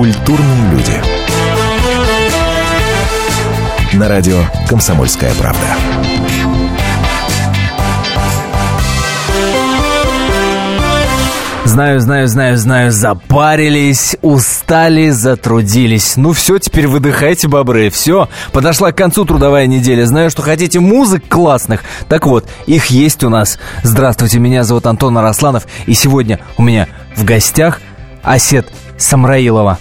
Культурные люди. На радио «Комсомольская правда». Знаю, знаю, знаю, знаю, запарились, устали, затрудились. Ну все, теперь выдыхайте, бобры, все. Подошла к концу трудовая неделя. Знаю, что хотите музык классных. Так вот, их есть у нас. Здравствуйте, меня зовут Антон Арасланов. И сегодня у меня в гостях Асет Самраилова.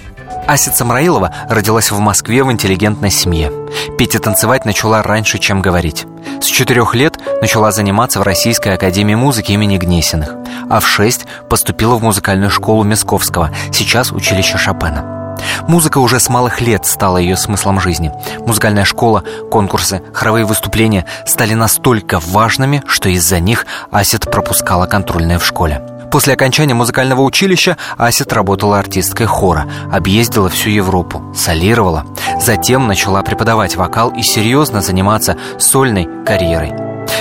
Асет Самраилова родилась в Москве в интеллигентной семье. Петь и танцевать начала раньше, чем говорить. С четырех лет начала заниматься в Российской академии музыки имени Гнесиных, а в шесть поступила в музыкальную школу Мисковского, сейчас училище Шопена. Музыка уже с малых лет стала ее смыслом жизни. Музыкальная школа, конкурсы, хоровые выступления стали настолько важными, что из-за них Асет пропускала контрольные в школе. После окончания музыкального училища Асет работала артисткой хора, объездила всю Европу, солировала. Затем начала преподавать вокал и серьезно заниматься сольной карьерой.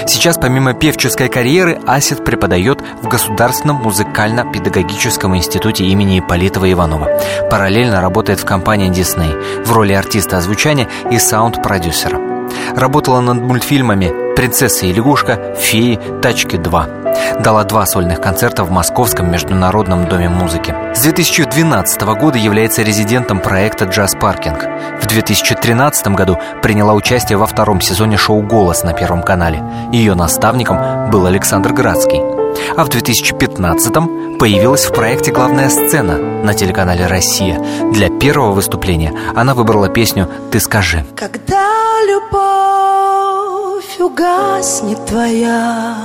Сейчас помимо певческой карьеры Асет преподает в Государственном музыкально-педагогическом институте имени Ипполитова Иванова. Параллельно работает в компании Disney в роли артиста озвучания и саунд-продюсера. Работала над мультфильмами «Принцесса и лягушка», «Феи», «Тачки 2». Дала два сольных концерта в Московском международном доме музыки. С 2012 года является резидентом проекта «Джаз Паркинг». В 2013 году приняла участие во втором сезоне шоу «Голос» на Первом канале. Ее наставником был Александр Градский. А в 2015-м появилась в проекте «Главная сцена» на телеканале «Россия». Для первого выступления она выбрала песню «Ты скажи». Когда любовь угаснет твоя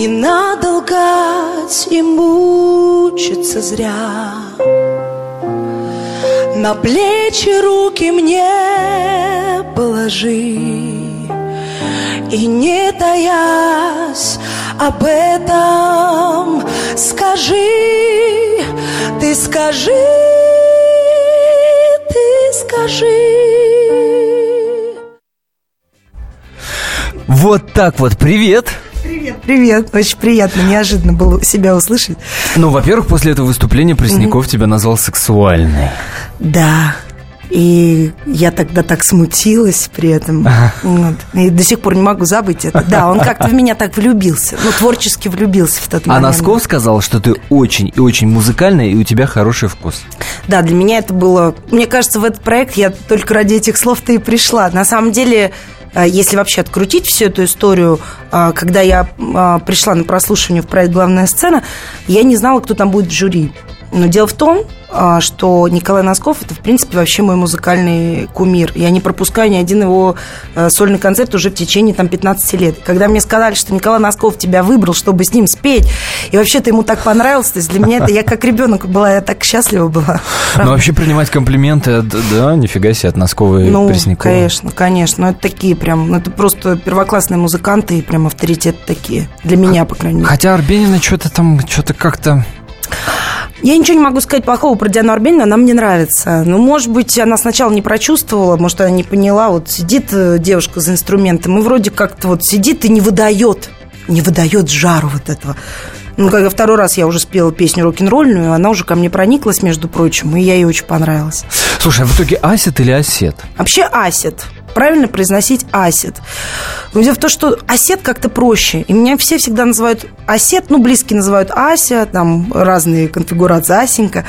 не надо лгать и мучиться зря На плечи руки мне положи И не таясь об этом Скажи, ты скажи, ты скажи Вот так вот, привет! Привет, привет. Очень приятно, неожиданно было себя услышать. Ну, во-первых, после этого выступления Пресняков mm-hmm. тебя назвал сексуальной. Да. И я тогда так смутилась при этом. Вот. И до сих пор не могу забыть это. Да, он как-то в меня так влюбился. Ну, творчески влюбился в тот а момент. А Носков сказал, что ты очень и очень музыкальная, и у тебя хороший вкус. Да, для меня это было... Мне кажется, в этот проект я только ради этих слов-то и пришла. На самом деле а, если вообще открутить всю эту историю, а, когда я а, пришла на прослушивание в проект «Главная сцена», я не знала, кто там будет в жюри. Но дело в том, что Николай Носков – это, в принципе, вообще мой музыкальный кумир. Я не пропускаю ни один его а, сольный концерт уже в течение там, 15 лет. Когда мне сказали, что Николай Носков тебя выбрал, чтобы с ним спеть, и вообще ты ему так понравился, то есть для меня это я как ребенок была, я так счастлива была. Ну, вообще принимать комплименты, да, нифига себе, от Носкова и Ну, конечно, конечно. Ну, это такие прям, ну, это просто первоклассные музыканты и прям авторитеты такие. Для меня, по крайней мере. Хотя Арбенина что-то там, что-то как-то я ничего не могу сказать плохого про Диану Арбенину, она мне нравится. Ну, может быть, она сначала не прочувствовала, может, она не поняла. Вот сидит э, девушка за инструментом и вроде как-то вот сидит и не выдает, не выдает жару вот этого. Ну, когда второй раз я уже спела песню рок-н-ролльную, она уже ко мне прониклась, между прочим, и я ей очень понравилась. Слушай, а в итоге асет или осет? Вообще асет правильно произносить асет. Но дело в том, что осет как-то проще. И меня все всегда называют осет, ну, близкие называют Ася, там разные конфигурации Асенька.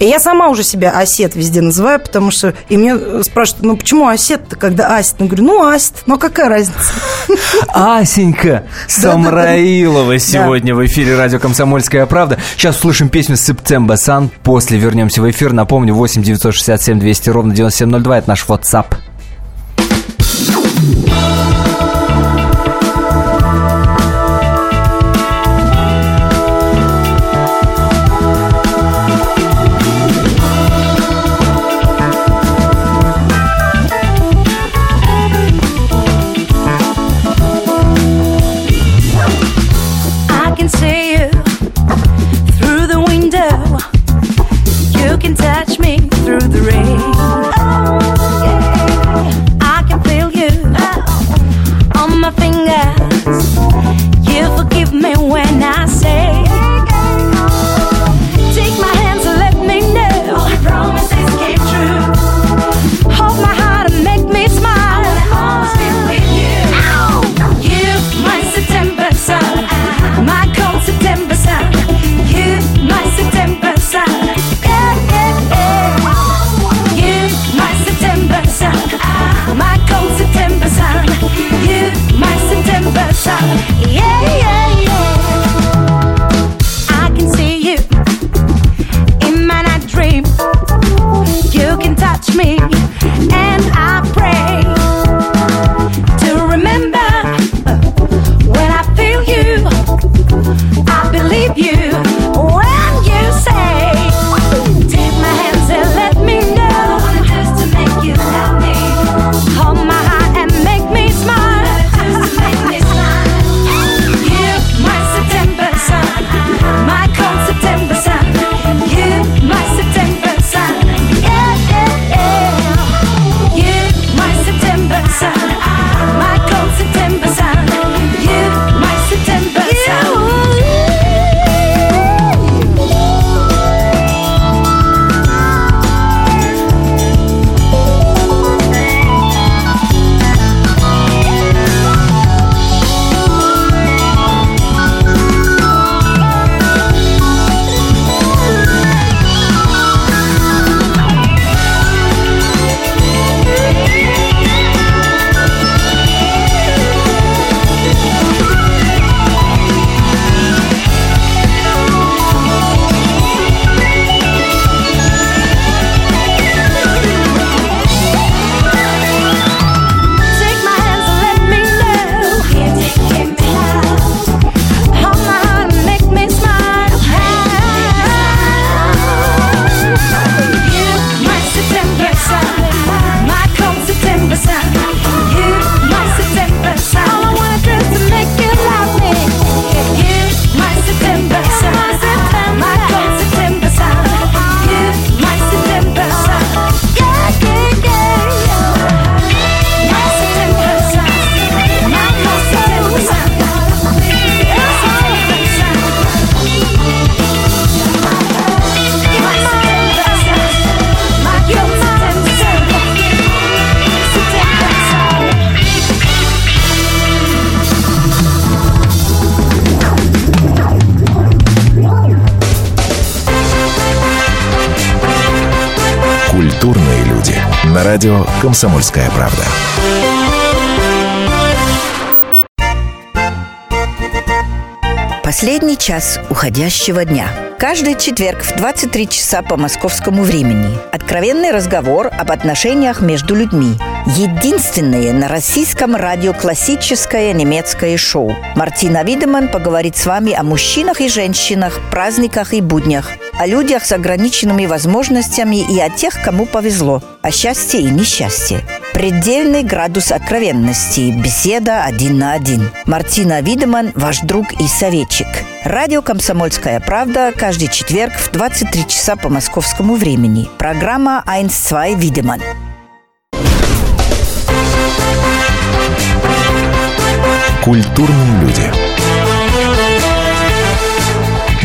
И я сама уже себя осет везде называю, потому что... И мне спрашивают, ну, почему осет-то, когда асет? Я говорю, ну, асет, ну, а какая разница? Асенька Самраилова сегодня в эфире радио «Комсомольская правда». Сейчас услышим песню «Септемба Сан». После вернемся в эфир. Напомню, 8 967 200 ровно 9702. Это наш WhatsApp. Радио «Комсомольская правда». Последний час уходящего дня. Каждый четверг в 23 часа по московскому времени. Откровенный разговор об отношениях между людьми. Единственное на российском радио классическое немецкое шоу. Мартина Видеман поговорит с вами о мужчинах и женщинах, праздниках и буднях, о людях с ограниченными возможностями и о тех, кому повезло, о счастье и несчастье. Предельный градус откровенности. Беседа один на один. Мартина Видеман, ваш друг и советчик. Радио «Комсомольская правда» каждый четверг в 23 часа по московскому времени. Программа «1-2 Видеман». Культурные люди.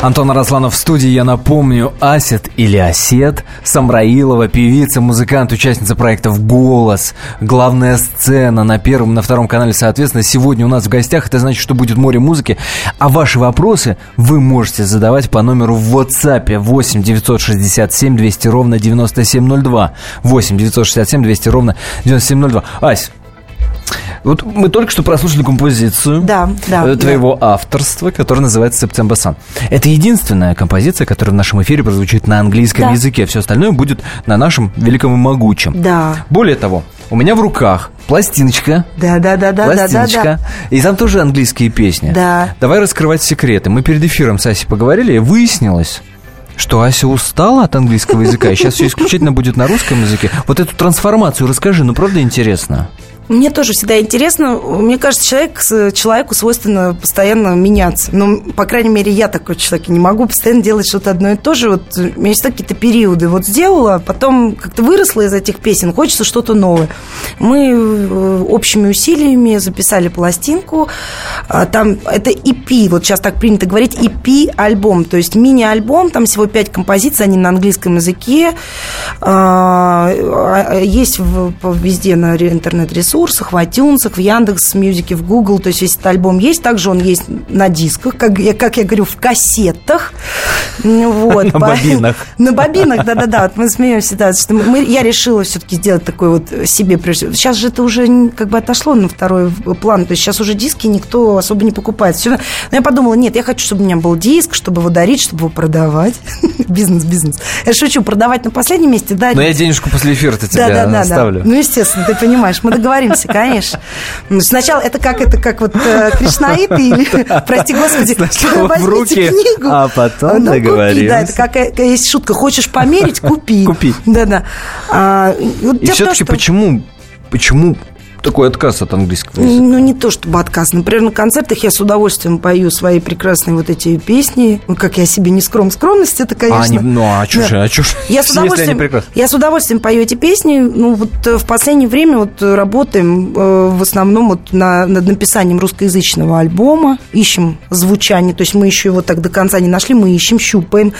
Антон Арасланов в студии, я напомню, Асет или Осет, Самраилова, певица, музыкант, участница проектов «Голос», главная сцена на первом, на втором канале, соответственно, сегодня у нас в гостях, это значит, что будет море музыки, а ваши вопросы вы можете задавать по номеру в WhatsApp 8 967 200 ровно 9702, 8 967 200 ровно 9702. Ась, вот мы только что прослушали композицию Да, да, э, твоего авторства, которая называется «Септембер Сан». Это единственная композиция, которая в нашем эфире прозвучит на английском Да. языке. Все остальное будет на нашем великом и могучем. Да. Более того, у меня в руках пластиночка. Да, да, да, да, да, да, пластиночка. да. И там тоже английские песни. Да. Давай раскрывать секреты. Мы перед эфиром с Асей поговорили, и выяснилось, что Ася устала от английского языка, и сейчас все исключительно будет на русском языке. Вот эту трансформацию расскажи, ну правда интересно. Мне тоже всегда интересно. Мне кажется, человек, человеку свойственно постоянно меняться. Ну, по крайней мере, я такой человек. Не могу постоянно делать что-то одно и то же. Вот у меня есть какие-то периоды. Вот сделала, потом как-то выросла из этих песен. Хочется что-то новое. Мы э, общими усилиями записали пластинку. А, Там это EP. Вот сейчас так принято говорить EP-альбом. То есть мини-альбом. Там всего пять композиций. Они на английском языке. А, а, Есть везде на ре- интернет-ресурсах, в iTunes, в Яндекс Мьюзике, в Google. То есть весь этот альбом есть. Также он есть на дисках, как я, как я говорю, в кассетах. Вот. На бобинах. На бобинах, да-да-да. Вот мы смеемся, да, что мы, я решила все-таки сделать такой вот себе. Сейчас же это уже как бы отошло на второй план. То есть сейчас уже диски никто особо не покупает. Всё- Но я подумала, нет, я хочу, чтобы у меня был диск, чтобы его дарить, чтобы его продавать. Бизнес, бизнес. Я шучу, продавать на последнем месте, да. Но я денежку после эфира-то тебе Да, да, да, оставлю. да. Ну, естественно, ты понимаешь, мы договоримся, конечно. Ну, Сначала это как это как вот э, кришнаиты или, прости господи, в руки, книгу, а потом ну, договоримся. Да, это как есть шутка, хочешь померить, купи. Купи. Да, да. А, вот И все-таки что- почему, почему такой отказ от английского языка? Ну, не то чтобы отказ. Например, на концертах я с удовольствием пою свои прекрасные вот эти песни. Ну, как я себе не скром. Скромность это, конечно. А, они- ну а чё Да. же, а же, Я с, удовольствием, я с удовольствием пою эти песни. Ну, вот э, в последнее время вот э, работаем э, в основном вот на, над написанием русскоязычного альбома. Ищем звучание. То есть мы еще его так до конца не нашли. Мы ищем, щупаем.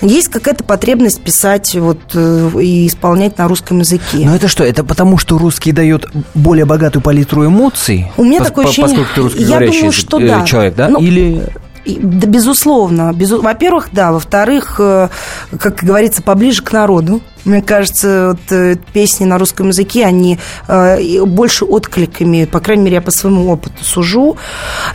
Есть какая-то потребность писать вот, э, и исполнять на русском языке. Ну это что, это потому, что русский дает более богатую палитру эмоций? У меня такое ощущение- Поскольку ты я русскоговорящий думаю, что э, да. человек, да? Ну, Или... Да, безусловно. Безу- Во-первых, да. Во-вторых, э, как говорится, поближе к народу. Мне кажется, вот, э, песни на русском языке, они э, больше откликами, по крайней мере, я по своему опыту сужу.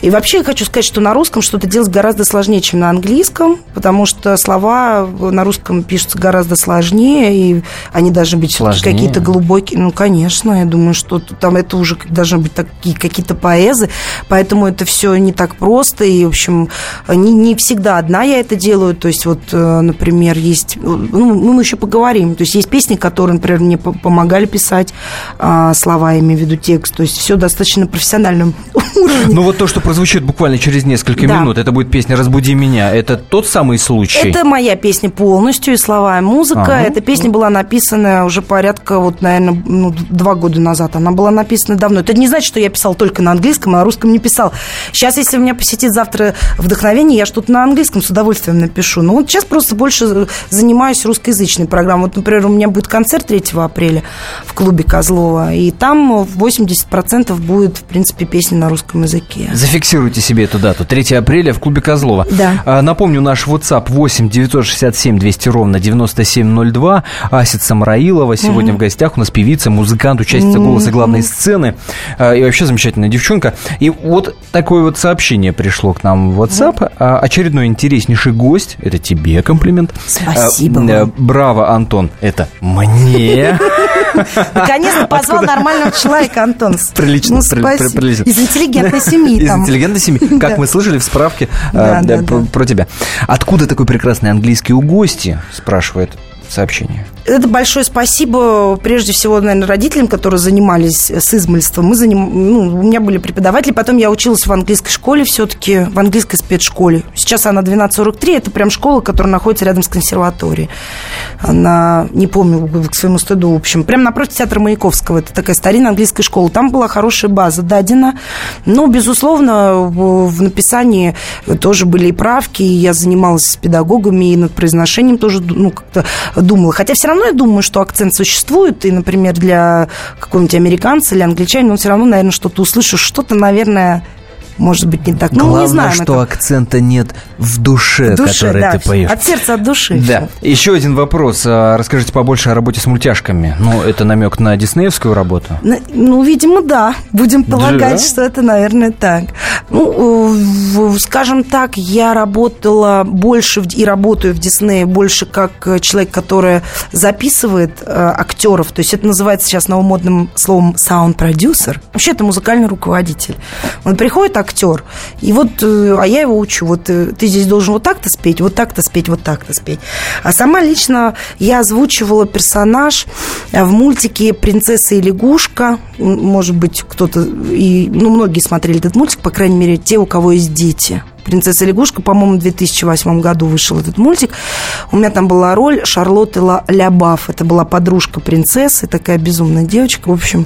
И вообще я хочу сказать, что на русском что-то делать гораздо сложнее, чем на английском, потому что слова на русском пишутся гораздо сложнее, и они должны быть Сложнее? какие-то глубокие. Ну, конечно, я думаю, что там это уже должны быть такие какие-то поэзы, поэтому это все не так просто, и, в общем, не, не всегда одна я это делаю, то есть вот, э, например, есть, ну, мы еще поговорим, то есть есть песни, которые, например, мне по- помогали писать а, слова, имею в виду текст, то есть все достаточно на профессиональном уровне. Ну вот то, что прозвучит буквально через несколько Да. минут, это будет песня «Разбуди меня». Это тот самый случай? Это моя песня полностью, и слова, и музыка. Ага. Эта песня была написана уже порядка, вот, наверное, ну, два года назад. Она была написана давно. Это не значит, что я писал только на английском, а на русском не писал. Сейчас, если меня посетит завтра вдохновение, я что-то на английском с удовольствием напишу. Но вот сейчас просто больше занимаюсь русскоязычной программой. Вот например, у меня будет концерт 3 апреля в клубе Козлова, и там 80% будет, в принципе, песни на русском языке. Зафиксируйте себе эту дату. 3 апреля в клубе Козлова. Да. А, напомню, наш WhatsApp 8 967 200 ровно 9702. Асит Самраилова сегодня в гостях. У нас певица, музыкант, участница голоса главной сцены. А, и вообще замечательная девчонка. И вот такое вот сообщение пришло к нам в WhatsApp. А, очередной интереснейший гость. Это тебе комплимент. Спасибо э. Браво, Антон. Это мне. Наконец-то позвал нормального человека, Антон. Прилично, Ну, прилично. Из интеллигентной семьи Из интеллигентной семьи. Как мы слышали в справке э, про тебя. Откуда такой прекрасный английский у гости? Спрашивает сообщение. Это большое спасибо, прежде всего, наверное, родителям, которые занимались с измальством. Мы заним... ну, у меня были преподаватели, потом я училась в английской школе все-таки, в английской спецшколе. Сейчас она 1243, это прям школа, которая находится рядом с консерваторией. Она, не помню, к своему стыду, в общем, прям напротив театра Маяковского. Это такая старинная английская школа. Там была хорошая база дадена. Но, безусловно, в, в написании тоже были и правки, и я занималась с педагогами, и над произношением тоже, ну, как-то думала. Хотя все равно я думаю, что акцент существует, и, например, для какого-нибудь американца или англичанина, он все равно, наверное, что-то услышишь, что-то, наверное, может быть не так. Ну, Главное, не знаю. что акцента нет в душе, в душе, который да, ты поешь. От сердца, от души. Да. Еще один вопрос. А, Расскажите побольше о работе с мультяшками. Ну, это намек на диснеевскую работу. Ну, видимо, да. Будем полагать, Да? что это, наверное, так. Ну, э, скажем так, я работала больше и работаю в Диснее больше как э, человек, который записывает э, актеров. То есть это называется сейчас новомодным словом саунд-продюсер. Вообще это музыкальный руководитель. Он приходит актер, и вот, э, а я его учу. Вот э, ты здесь должен вот так-то спеть, вот так-то спеть, вот так-то спеть. А сама лично я озвучивала персонаж э, в мультике «Принцесса и лягушка». Может быть, кто-то... И, ну, многие смотрели этот мультик, по крайней мере, те, у кого есть дети. «Принцесса лягушка», по-моему, в 2008 году вышел этот мультик. У меня там была роль Шарлотты Ла- Лябаф. Это была подружка принцессы, такая безумная девочка. В общем,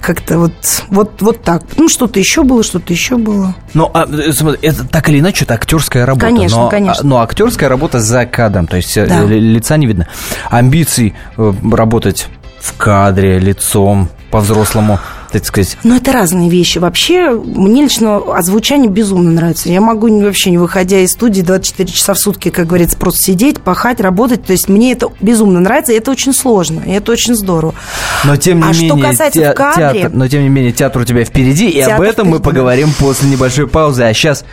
как-то вот, вот, вот так. Ну, что-то еще было, что-то еще было. Ну, а, э, это так или иначе, это актерская работа. Конечно, но, конечно. а, Но актерская работа за кадром, то есть э, Да. ли- лица не видно. Амбиций э, работать в кадре, лицом, по-взрослому, так сказать. Но это разные вещи. Вообще, мне лично озвучание безумно нравится. Я могу вообще, не выходя из студии, 24 часа в сутки, как говорится, просто сидеть, пахать, работать. То есть мне это безумно нравится, и это очень сложно, и это очень здорово. Но тем не А что менее, касается те- в кадре- театр, но тем не менее, театр у тебя впереди, и об этом мы впереди, поговорим после небольшой паузы. А сейчас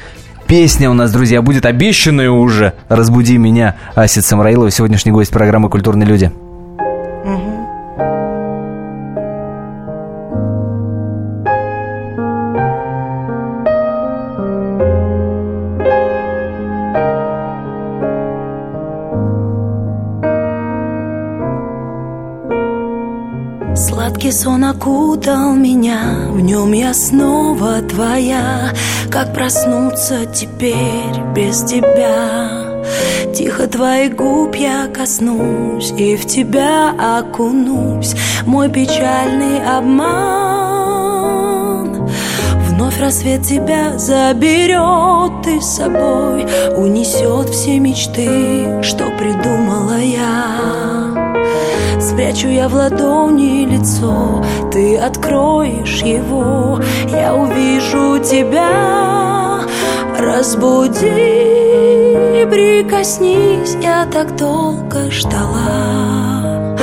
песня у нас, друзья, будет обещанная уже. Разбуди меня, Асид Самраилова, сегодняшний гость программы «Культурные люди». Сладкий сон окутал меня, в нем я снова твоя. Как проснуться теперь без тебя? Тихо твоих губ я коснусь и в тебя окунусь. Мой печальный обман. Вновь рассвет тебя заберет и с собой унесет все мечты, что придумала я. Спрячу я в ладони лицо, ты откроешь его, я увижу тебя. Разбуди, прикоснись, я так долго ждала.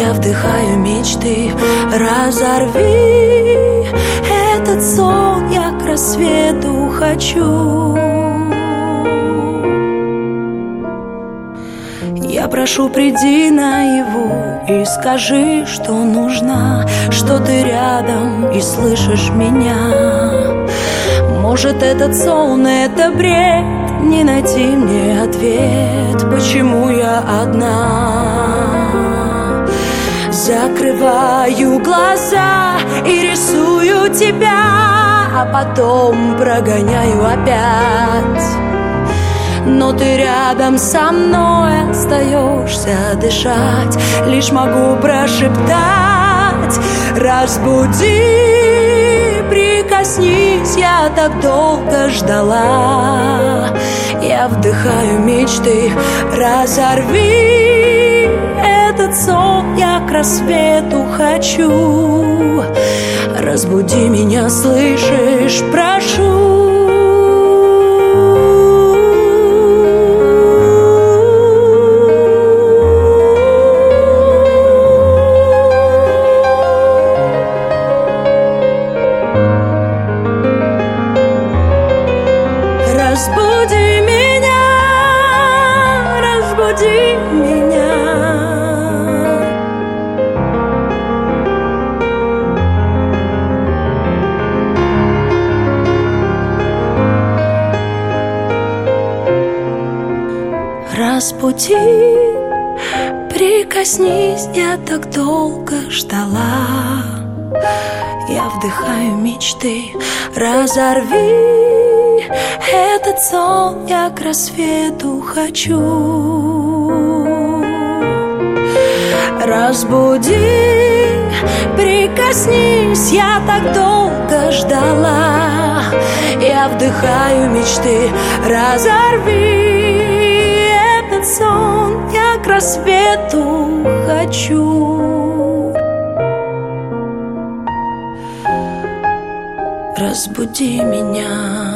Я вдыхаю мечты, разорви этот сон, я к рассвету хочу. Прошу, приди наяву и скажи, что нужна, что ты рядом и слышишь меня. Может, этот сон — это бред, не найти мне ответ, почему я одна. Закрываю глаза и рисую тебя, а потом прогоняю опять. Но ты рядом со мной остаешься дышать Лишь могу прошептать Разбуди, прикоснись, я так долго ждала Я вдыхаю мечты, разорви этот сон я к рассвету хочу. Разбуди меня, слышишь, прошу. Прикоснись, я так долго ждала. Я вдыхаю мечты, разорви Этот сон я к рассвету хочу. Разбуди, прикоснись, я так долго ждала. Я вдыхаю мечты, разорви рассвету хочу. Разбуди меня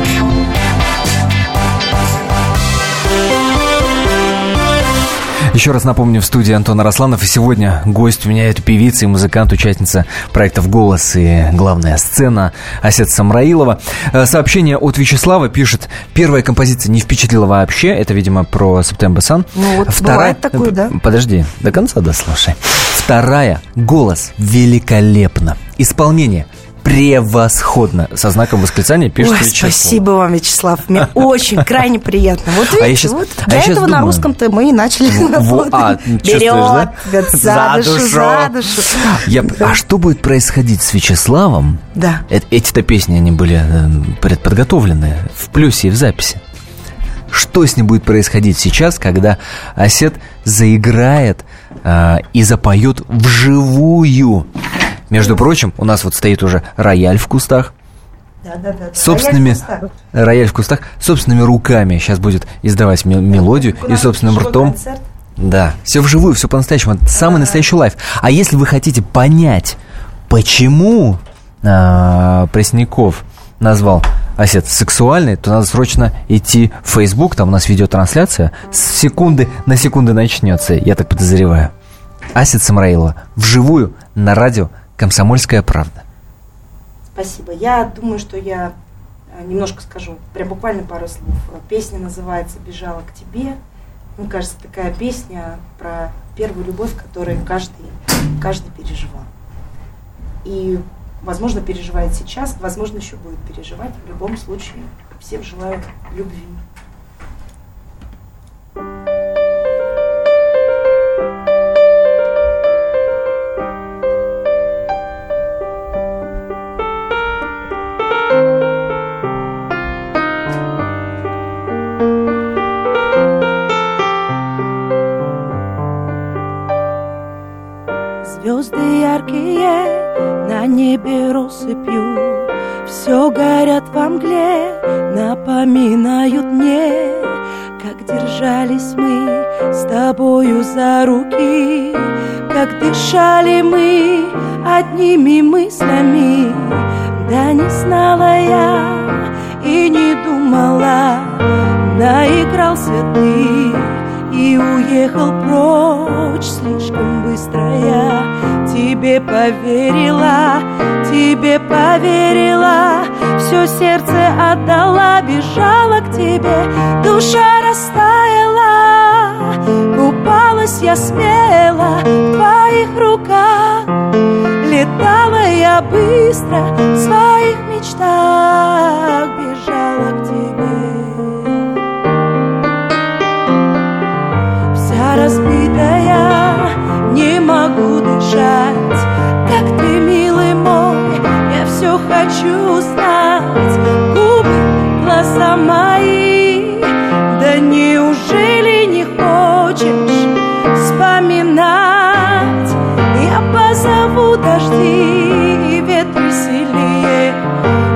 Еще раз напомню, в студии Антон Арасланов. И сегодня гость у меня это певица и музыкант, участница проектов «Голос» и «Главная сцена» Асет Самраилова. Э, сообщение от Вячеслава пишет, первая композиция не впечатлила вообще. Это, видимо, про September Sun. Ну вот Вторая... такое, да? Подожди, до конца дослушай. Вторая. Голос великолепно. Исполнение превосходно. Со знаком восклицания пишет Ой, Вячеслав. спасибо вам, Вячеслав. Мне очень крайне приятно. Вот А я видите, щас- вот а для я этого на думаю. русском-то мы и начали Во- работать. а, Берет да? за За душу, душу. за душу. Я... А что будет происходить с Вячеславом? Да. Э- Эти-то песни, они были э, предподготовлены в плюсе и в записи. Что с ним будет происходить сейчас, когда Осет заиграет э, и запоет вживую? Между прочим, у нас вот стоит уже рояль в кустах. Да, да, да. Собственными Рояль в кустах. рояль в кустах, собственными руками сейчас будет издавать ме- мелодию и собственным ртом. концерт. Да, все вживую, все по-настоящему. Это самый настоящий лайф. А если вы хотите понять, почему а, Пресняков назвал осет сексуальной, то надо срочно идти в Facebook, там у нас видеотрансляция с секунды на секунды начнется, я так подозреваю. Асет Самраилова вживую на радио «Комсомольская правда». Спасибо. Я думаю, что я э, немножко скажу, прям буквально пару слов. Песня называется «Бежала к тебе». Мне кажется, такая песня про первую любовь, которую каждый, каждый переживал. И, возможно, переживает сейчас, возможно, еще будет переживать. В любом случае, всем желаю любви. На небе россыпью. Все горят во мгле, напоминают мне Как держались мы с тобою за руки. Как дышали мы одними мыслями. Да не знала я и не думала наигрался ты и уехал прочь слишком быстро я тебе поверила, тебе поверила, все сердце отдала, бежала к тебе, душа растаяла, купалась я смело в твоих руках, летала я быстро в своих мечтах, бежала к тебе. Дышать, как ты, милый мой, я все хочу знать. Губы, глаза мои, да неужели не хочешь вспоминать? Я позову дожди и ветры сильнее,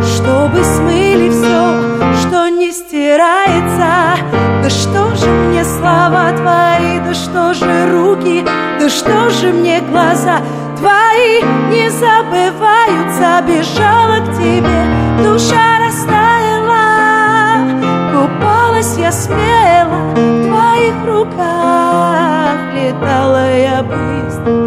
чтобы смыли все, что не стирается. Да что же мне слова твои, да что же руки, да что же мне глаза твои не забываются, бежала к тебе, душа растаяла, купалась я смело в твоих руках, летала я быстро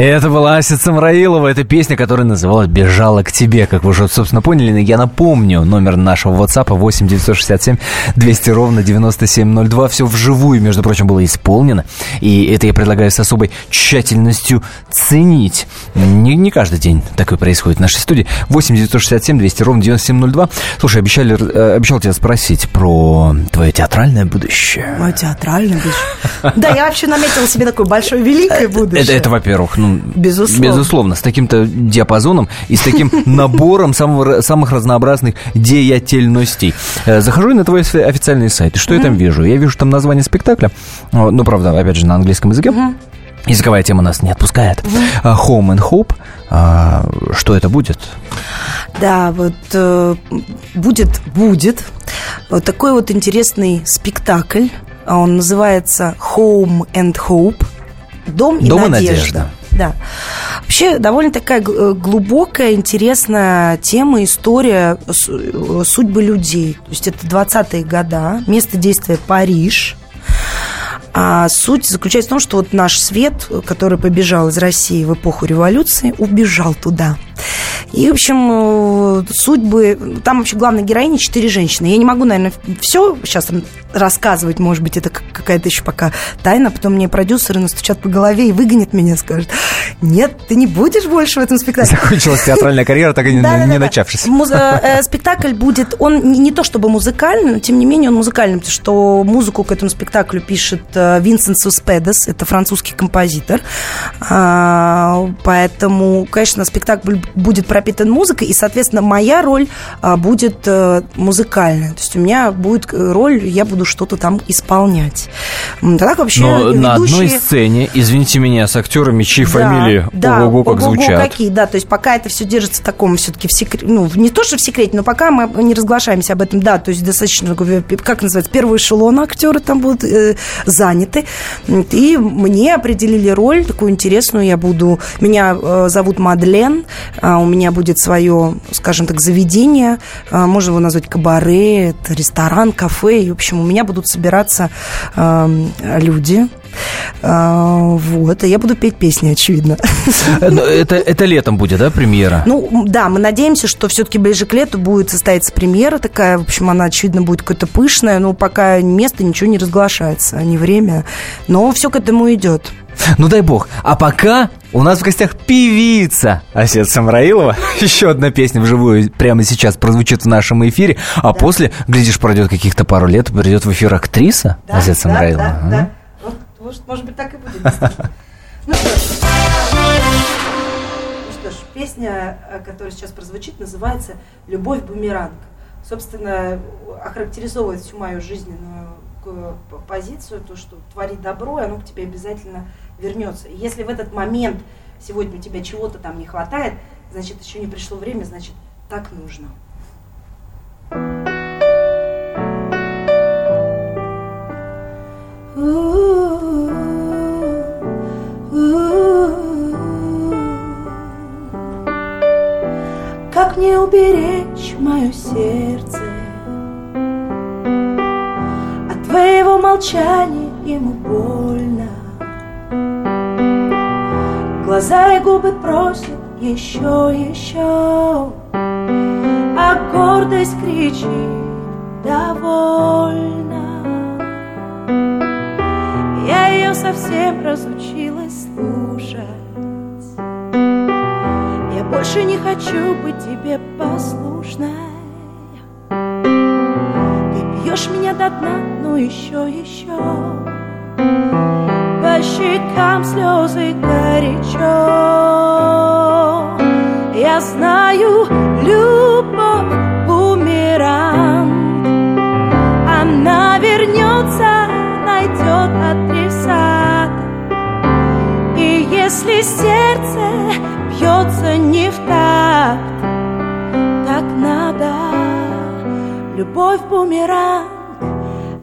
Это была Ася Самраилова, это песня, которая называлась «Бежала к тебе», как вы уже, собственно, поняли. Я напомню, номер нашего WhatsApp 8 967 200 ровно 9702. Все вживую, между прочим, было исполнено. И это я предлагаю с особой тщательностью ценить. Не, не каждый день такое происходит в нашей студии. 8 967 200 ровно 9702. Слушай, обещали, э, обещал тебя спросить про твое театральное будущее. Мое театральное будущее. Да, я вообще наметила себе такое большое, великое будущее. Это, это во-первых, ну, Безусловно. безусловно, с таким-то диапазоном и с таким набором самого, самых разнообразных деятельностей. Э, Захожу на твой офи- официальный сайт, и что я там вижу? Я вижу там название спектакля, ну, правда, опять же, на английском языке. Языковая тема нас не отпускает. А, Home and Hope. А, Что это будет? Да, вот э, будет, будет вот такой вот интересный спектакль. Он называется Home and Hope. Дом и Дом и надежда. Да. Вообще довольно такая э, глубокая, интересная тема, история э, судьбы людей. То есть это 20-е года, место действия Париж. А суть заключается в том, что вот наш свет, который побежал из России в эпоху революции, убежал туда. И, в общем, э, судьбы... Там вообще главная героиня четыре женщины. Я не могу, наверное, все сейчас рассказывать. Может быть, это как- какая-то еще пока тайна. Потом мне продюсеры настучат по голове и выгонят меня, скажут, нет, ты не будешь больше в этом спектакле. Закончилась театральная карьера, так и не, начавшись. Э, э, спектакль будет, он не, то чтобы музыкальный, но тем не менее он музыкальный, потому что музыку к этому спектаклю пишет Винсент Суспедес, это французский композитор. А, Поэтому, конечно, спектакль будет пропитан музыкой, и, соответственно, моя роль а, будет э, музыкальная. То есть у меня будет э, роль, я буду что-то там исполнять. Так вообще Но на одной ведущие- сцене, извините меня, с актерами, чьи да, фамилии да, ого-го как ого-го звучат. какие, да, то есть пока это все держится в таком все-таки в секрете, ну, не то, что в секрете, но пока мы не разглашаемся об этом, да, то есть достаточно, как называется, первый эшелон актеры там будут э, заняты, и мне определили роль такую интересную, я буду, меня э, зовут Мадлен, а у меня будет свое, скажем так, заведение, а, можно его назвать кабаре, ресторан, кафе, и, в общем, у меня будут собираться люди, а, вот, и я буду петь песни, очевидно. Э, но Это, это летом будет, да, премьера? Ну, да, мы надеемся, что все-таки ближе к лету будет состояться премьера такая. В общем, она, очевидно, будет какая-то пышная, но пока место ничего не разглашается, а не время. Но все к этому идет. Ну дай бог. А пока у нас в гостях певица Осет Самраилова. Еще одна песня вживую прямо сейчас прозвучит в нашем эфире. А после, глядишь, пройдет каких-то пару лет, придет в эфир актриса Осет Самраилова. Ага. может, может быть, так и будет. Ну что ж. Ну что ж. песня, э, которая сейчас прозвучит, называется «Любовь бумеранг». Собственно, охарактеризовывает всю мою жизненную э, позицию, то, что твори добро, и оно к тебе обязательно вернется. Если в этот момент сегодня у тебя чего-то там не хватает, значит, еще не пришло время, значит, так нужно. Как мне уберечь мое сердце От твоего молчания ему больно И губы просят еще, еще. А гордость кричит довольно. Я ее совсем разучилась слушать. Я больше не хочу быть тебе послушной. Ты пьешь меня до дна, ну еще, еще Щекам слезы горячо. Я знаю, любовь бумеранг. Она вернется, найдет адресат И если сердце бьется не в такт Так надо, любовь бумеранг.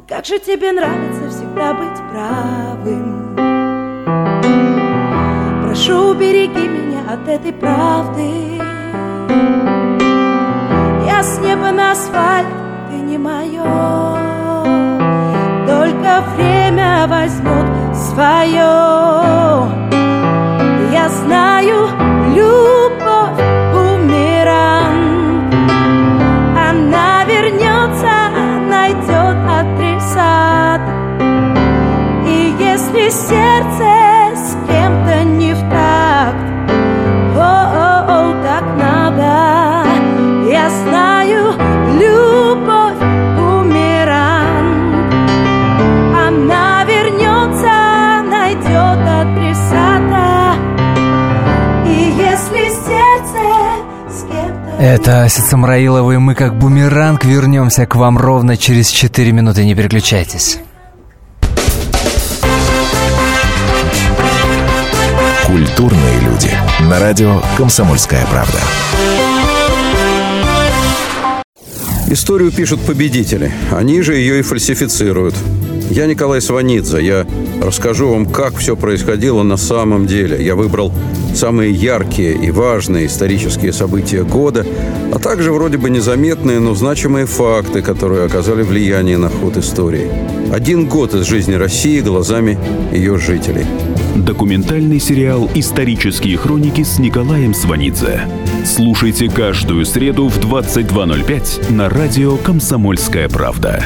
Как же тебе нравится всегда быть правым Прошу, береги меня от этой правды. Я с неба на асфальт, ты не мое Только время возьмет свое Я знаю, любовь бумеранг. Она вернется, найдет адресат. И если сердце Это Ася Самраилова, и мы как бумеранг вернемся к вам ровно через 4 минуты. Не переключайтесь. Культурные люди. На радио «Комсомольская правда». Историю пишут победители. Они же ее и фальсифицируют. Я Николай Сванидзе. Я расскажу вам, как все происходило на самом деле. Я выбрал самые яркие и важные исторические события года, а также вроде бы незаметные, но значимые факты, которые оказали влияние на ход истории. Один год из жизни России глазами ее жителей. Документальный сериал «Исторические хроники» с Николаем Сванидзе. Слушайте каждую среду в 22.05 на радио «Комсомольская правда».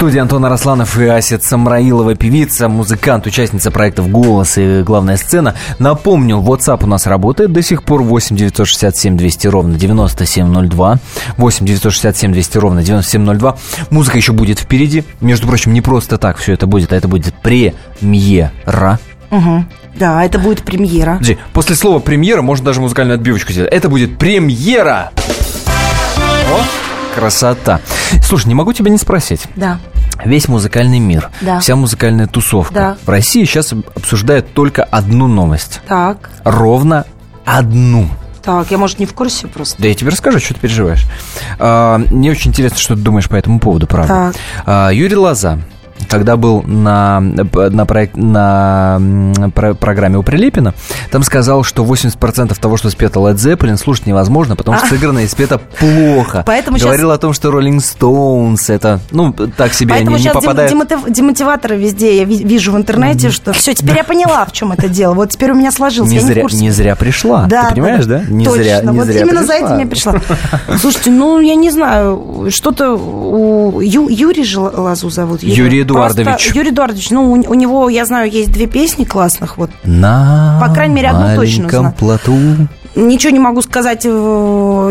Студии Антон Арасланов и Асет Самраилова, певица, музыкант, участница проектов «Голос» и «Главная сцена». Напомню, WhatsApp у нас работает до сих пор 8 967 200 ровно 9702. 8 967 200 ровно 9702. Музыка еще будет впереди. Между прочим, не просто так все это будет, а это будет премьера. Мгм. Да, это будет премьера. Подожди, после слова премьера можно даже музыкальную отбивочку сделать. Это будет премьера! О, красота. Слушай, не могу тебя не спросить. Да. Весь музыкальный мир, Да. вся музыкальная тусовка Да. в России сейчас обсуждает только одну новость. Так, Ровно одну. так, я, может, не в курсе просто. Да я тебе расскажу, что ты переживаешь. А, мне очень интересно, что ты думаешь по этому поводу, правда. Так. А, Юрий Лоза, когда был на, на, проект, на про- программе у Прилепина, там сказал, что 80% того, что спето Led Zeppelin, слушать невозможно, потому что сыграно и спето плохо. А. Поэтому Говорил о том, что Rolling Stones это, ну, так себе, Поэтому они не сейчас попадают... демотиваторы везде. Я ви- вижу в интернете, что все, теперь я поняла, в чем это дело. Вот теперь у меня сложилось. Не я не в зря, курсе. не зря пришла. Да, Ты понимаешь, да? Не Точно. зря, не вот зря именно пришла. за этим я пришла. Слушайте, ну, я не знаю, что-то у Ю- Юрий же Лазу зовут. Юрий По-моему, Эдуардович. Просто Юрий Эдуардович, ну, у, у него, я знаю, есть две песни классных, вот. На По крайней мере, одну точно знаю. плоту. Ничего не могу сказать э,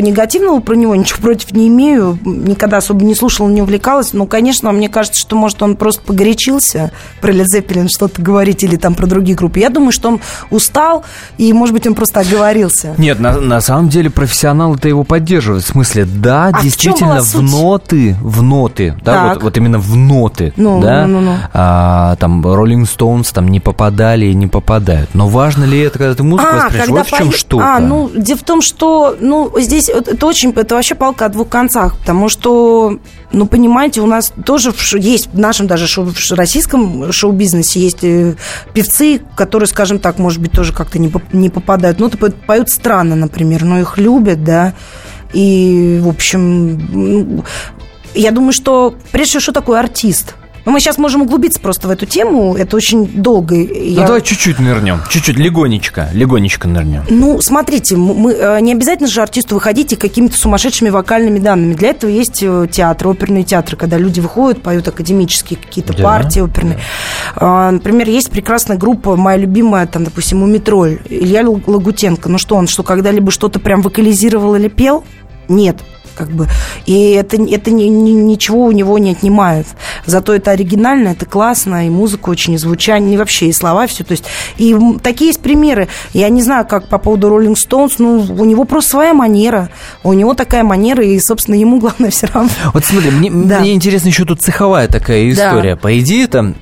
негативного про него, ничего против не имею. Никогда особо не слушала, не увлекалась. Но, конечно, мне кажется, что, может, он просто погорячился про Led Zeppelin что-то говорить или там про другие группы. Я думаю, что он устал, и, может быть, он просто оговорился. Нет, на, на самом деле профессионалы-то его поддерживают. В смысле, да, А в действительно, в, суть? ноты, в ноты, да, вот, вот именно в ноты, Ну, да, ну, ну, ну. А, там Rolling Stones там не попадали и не попадают. Но важно ли это, когда ты музыку воспринимаешь? Вот в чем пое- штука. А, ну, дело в том, что, ну, здесь это очень, это вообще палка о двух концах, потому что, ну, понимаете, у нас тоже есть, в нашем даже шоу- в российском шоу-бизнесе есть э, певцы, которые, скажем так, может быть, тоже как-то не, не попадают. Ну, поют, поют странно, например, но их любят, да, и, в общем, ну, я думаю, что, прежде всего, что такое артист? Ну, мы сейчас можем углубиться просто в эту тему, это очень долго. Ну, Я- давай чуть-чуть нырнем, чуть-чуть, легонечко, легонечко нырнем. Ну, смотрите, мы, э, не обязательно же артисту выходить и какими-то сумасшедшими вокальными данными. Для этого есть э, театры, оперные театры, когда люди выходят, поют академические какие-то Да, партии оперные. А, Например, есть прекрасная группа, моя любимая, там, допустим, Мумитроль, Илья Л- Лагутенко. Ну что, он что, когда-либо что-то прям вокализировал или пел? Нет как бы. И это, это ни- ни- ничего у него не отнимает. Зато это оригинально, это классно, и музыка очень, и звучание, и вообще, и слова, все. То есть, и такие есть примеры. Я не знаю, как по поводу Rolling Stones, ну, у него просто своя манера. У него такая манера, и, собственно, ему главное все равно. Вот смотри, мне, Да. мне интересно еще тут цеховая такая Да. история. По идее, там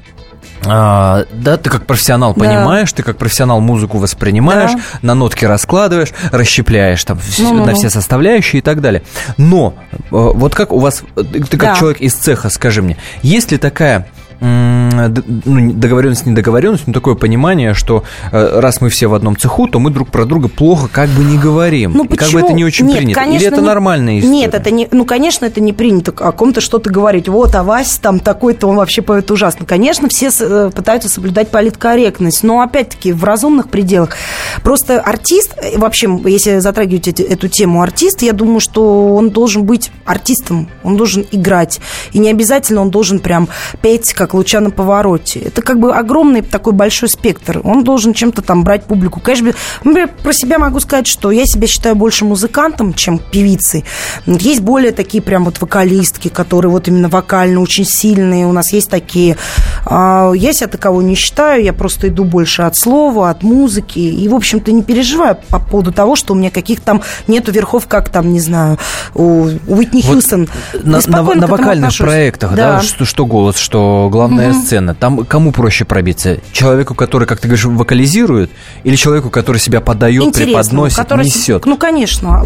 а, да, ты как профессионал Да. понимаешь, ты как профессионал музыку воспринимаешь, Да. на нотки раскладываешь, расщепляешь там Ну-ну-ну. на все составляющие и так далее. Но э, вот как у вас, э, ты как Да. человек из цеха, скажи мне, есть ли такая ну, не- договоренность, недоговоренность, но такое понимание, что э, раз мы все в одном цеху, то мы друг про друга плохо как бы не говорим. Ну, И как бы почему? это не очень Нет, принято. конечно, Или это не- нормальная история? Нет, это не, ну, конечно, это не принято о ком-то что-то говорить. Вот, а Вась там такой-то, он вообще поет ужасно. Конечно, все э, пытаются соблюдать политкорректность, но, опять-таки, в разумных пределах. Просто артист, э, вообще, если затрагивать эти- эту тему артист, я думаю, что он должен быть артистом, он должен играть. И не обязательно он должен прям петь, как Лучано Повороте. Это как бы огромный такой большой спектр. Он должен чем-то там брать публику. Конечно, например, про себя могу сказать, что я себя считаю больше музыкантом, чем певицей. Есть более такие прям вот вокалистки, которые вот именно вокально очень сильные. У нас есть такие. А, Я себя таковой не считаю. Я просто иду больше от слова, от музыки. И, в общем-то, не переживаю по поводу того, что у меня каких там нету верхов, как там, не знаю, у Уитни Вот Хьюстон. На, на- на вокальных отношусь. проектах, да, что, что голос, что главная сцена, там кому проще пробиться? Человеку, который, как ты говоришь, вокализирует, или человеку, который себя подает, Интересно, преподносит, который- несет? Ну, конечно.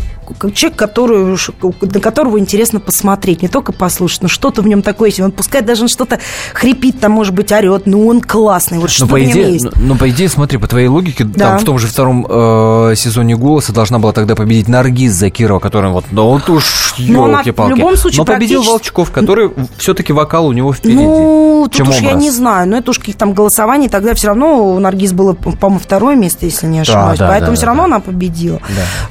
Человек, который, на которого интересно посмотреть, не только послушать, но что-то в нем такое есть. Он пускай даже он что-то хрипит, там, может быть, орет, но он классный. Вот Ну, что по идее, есть. ну, ну, по идее, смотри, по твоей логике, Да. там в том же втором э, сезоне «Голоса» должна была тогда победить Наргиз Закирова, которая вот, ну вот уж, Но она в елки-палки. любом случае Но победил практически- Волчков, который все-таки вокал у него впереди. Ну, тут чем уж я образ. не знаю, но это уж каких там голосований, тогда все равно у Наргиз было, по-моему, второе место, если не ошибаюсь, да, поэтому да, все равно она победила.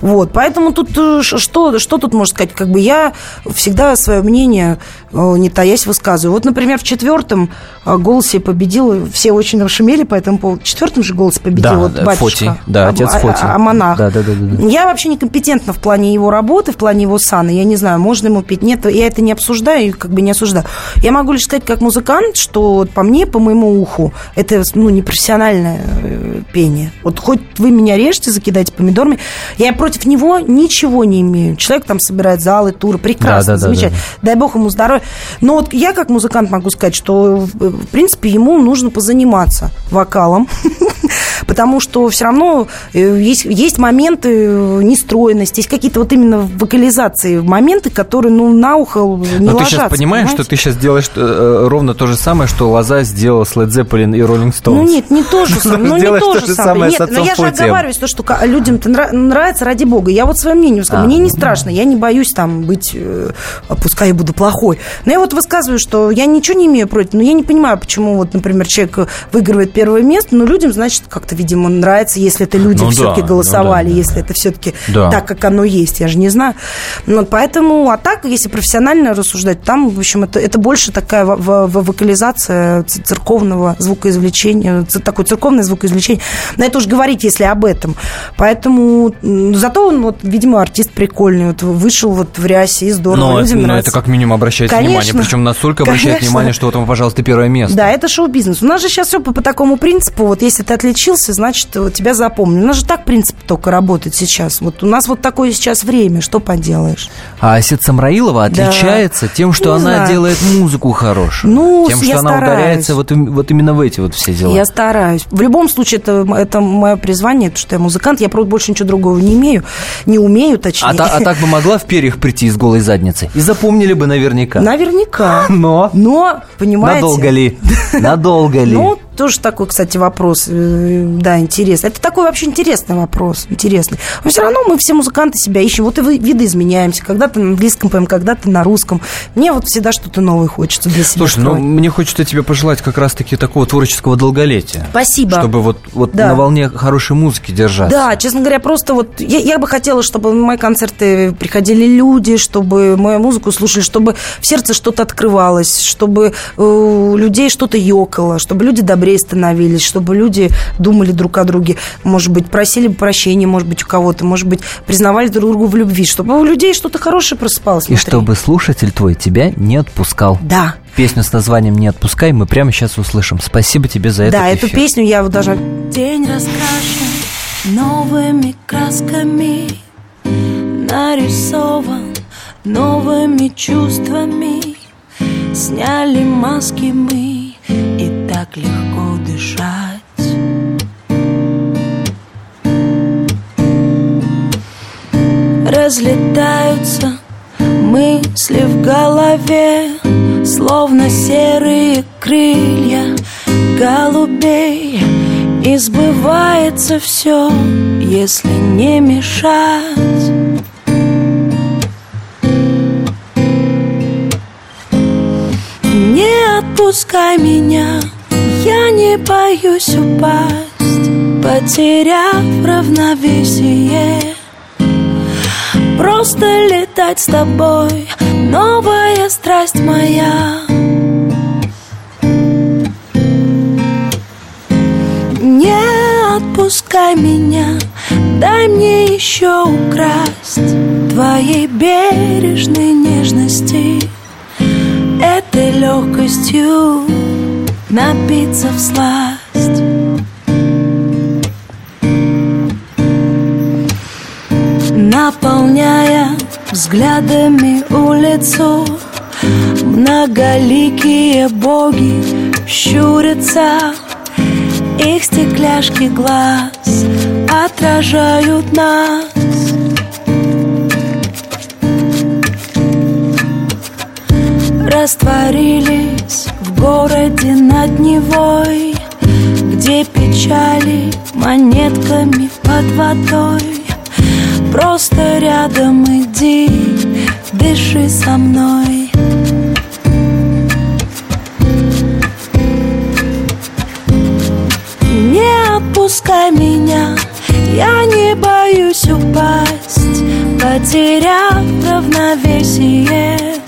Вот, поэтому тут э, что, что тут можно сказать? Как бы я всегда свое мнение, э, не таясь, высказываю. Вот, например, в четвертом э, голосе победил, все очень расшумели по этому поводу. В четвертом же голосе победил Да, вот батюшка. Фотий, да, отец а, Фотий. А, а монах. Да, да, да, да. Я вообще некомпетентна в плане его работы, в плане его сана. Я не знаю, можно ему петь, нет. Я это не обсуждаю как бы не осуждаю. Я могу лишь сказать, как музыкант, что по мне, по моему уху, это ну, непрофессиональное э, пение. Вот хоть вы меня режьте, закидайте помидорами, я против него ничего не имею. Человек там собирает залы, туры, прекрасно, Да, да, да, замечательно. Дай бог ему здоровья. Но вот я как музыкант могу сказать, что в в принципе ему нужно позаниматься вокалом, потому что все равно э, есть, есть моменты э, нестройности, есть какие-то вот именно вокализации моменты, которые ну на ухо не Но ты ложатся. сейчас понимаешь, что понимаете? ты сейчас делаешь э, ровно то же самое, что Лоза сделала с Led Zeppelin и Rolling Stones. Ну нет, не то же самое. Ну не то же самое. Нет, но я же оговариваюсь, то, что ка- людям-то нра- нравится ради бога. Я вот свое мнение высказываю. А, Мне не ну страшно, я не боюсь там быть, э, пускай я буду плохой. Но я вот высказываю, что я ничего не имею против, но я не понимаю, почему вот, например, человек выигрывает первое место, но людям, значит, как-то, видимо, нравится, если это люди Ну все-таки да, голосовали, ну да, да. если это все-таки Да. так, как оно есть, я же не знаю. Ну, поэтому, а так, если профессионально рассуждать, там, в общем, это, это больше такая во- вокализация церковного звукоизвлечения, такое церковное звукоизвлечение. На это уж говорить, если об этом. Поэтому, зато он, вот, видимо, артист прикольный, вот, вышел вот в рясе, и здорово, Но, людям но нравится. это как минимум обращает Конечно. внимание. Причем настолько обращает Конечно. внимание, что вот вам, пожалуйста, первое место. Да, это шоу-бизнес. У нас же сейчас все по, по такому принципу. Вот если ты отличился, значит, вот тебя запомнили. У нас же так принцип только работает сейчас. Вот у нас вот такое сейчас время. Что поделаешь? А Осет Самраилова Да. отличается тем, что Не она знаю. делает музыку хорошую. Ну, тем, что она стараюсь. ударяется вот, вот именно в эти вот все дела. Я стараюсь. В любом случае, это, это мое призвание, потому что я музыкант. Я, правда, больше ничего другого не имею. Не умею, точнее. А, та- а так бы могла в перьях прийти с голой задницей. И запомнили бы наверняка. Наверняка. Но Но, понимаете... надолго ли? Надолго ли? Ну, тоже такой, кстати, вопрос, э, да, интересный. Это такой вообще интересный вопрос, интересный. Но все равно мы все музыканты себя ищем. Вот и вы- видоизменяемся. Когда-то на английском поем, когда-то на русском. Мне вот всегда что-то новое хочется для себя Слушай, ну открывать. мне хочется тебе пожелать как раз-таки такого творческого долголетия. Спасибо. Чтобы вот, вот Да. на волне хорошей музыки держаться. Да, честно говоря, просто вот я, я бы хотела, чтобы на мои концерты приходили люди, чтобы мою музыку слушали, чтобы в сердце что-то открывалось, чтобы э, у людей что-то ёкало, чтобы люди добрее становились, чтобы люди думали друг о друге, может быть, просили бы прощения, может быть, у кого-то, может быть, признавали друг другу в любви, чтобы у людей что-то хорошее просыпалось И внутри. чтобы слушатель твой тебя не отпускал. Да. Песню с названием «Не отпускай» мы прямо сейчас услышим. Спасибо тебе за да, этот эту эфир. песню я вот должна... День раскрашен новыми красками, нарисован новыми чувствами. Сняли маски мы, так легко дышать. Разлетаются мысли в голове, словно серые крылья голубей. И сбывается все, если не мешать. Не отпускай меня, я не боюсь упасть, потеряв равновесие. Просто летать с тобой, новая страсть моя. Не отпускай меня, дай мне еще украсть твоей бережной нежности, этой легкостью напиться в сласть. Наполняя взглядами улицу Многоликие боги щурятся Их стекляшки глаз отражают нас Растворились в городе над Невой Где печали монетками под водой. Просто рядом иди, дыши со мной. Не отпускай меня, я не боюсь упасть Потеряв равновесие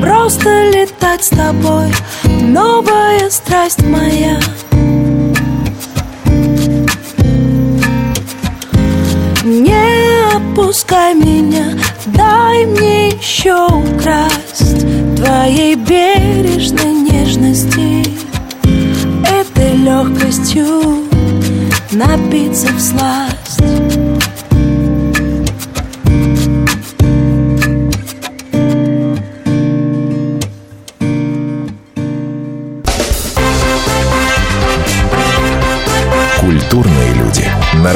Просто летать с тобой, новая страсть моя. Не отпускай меня, дай мне еще украсть Твоей бережной нежности. Этой легкостью напиться в сласть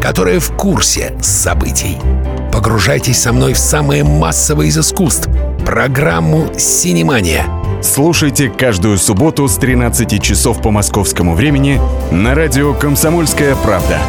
которые в курсе событий. Погружайтесь со мной в самое массовое из искусств – программу «Синемания». Слушайте каждую субботу с 13 часов по московскому времени на радио «Комсомольская правда».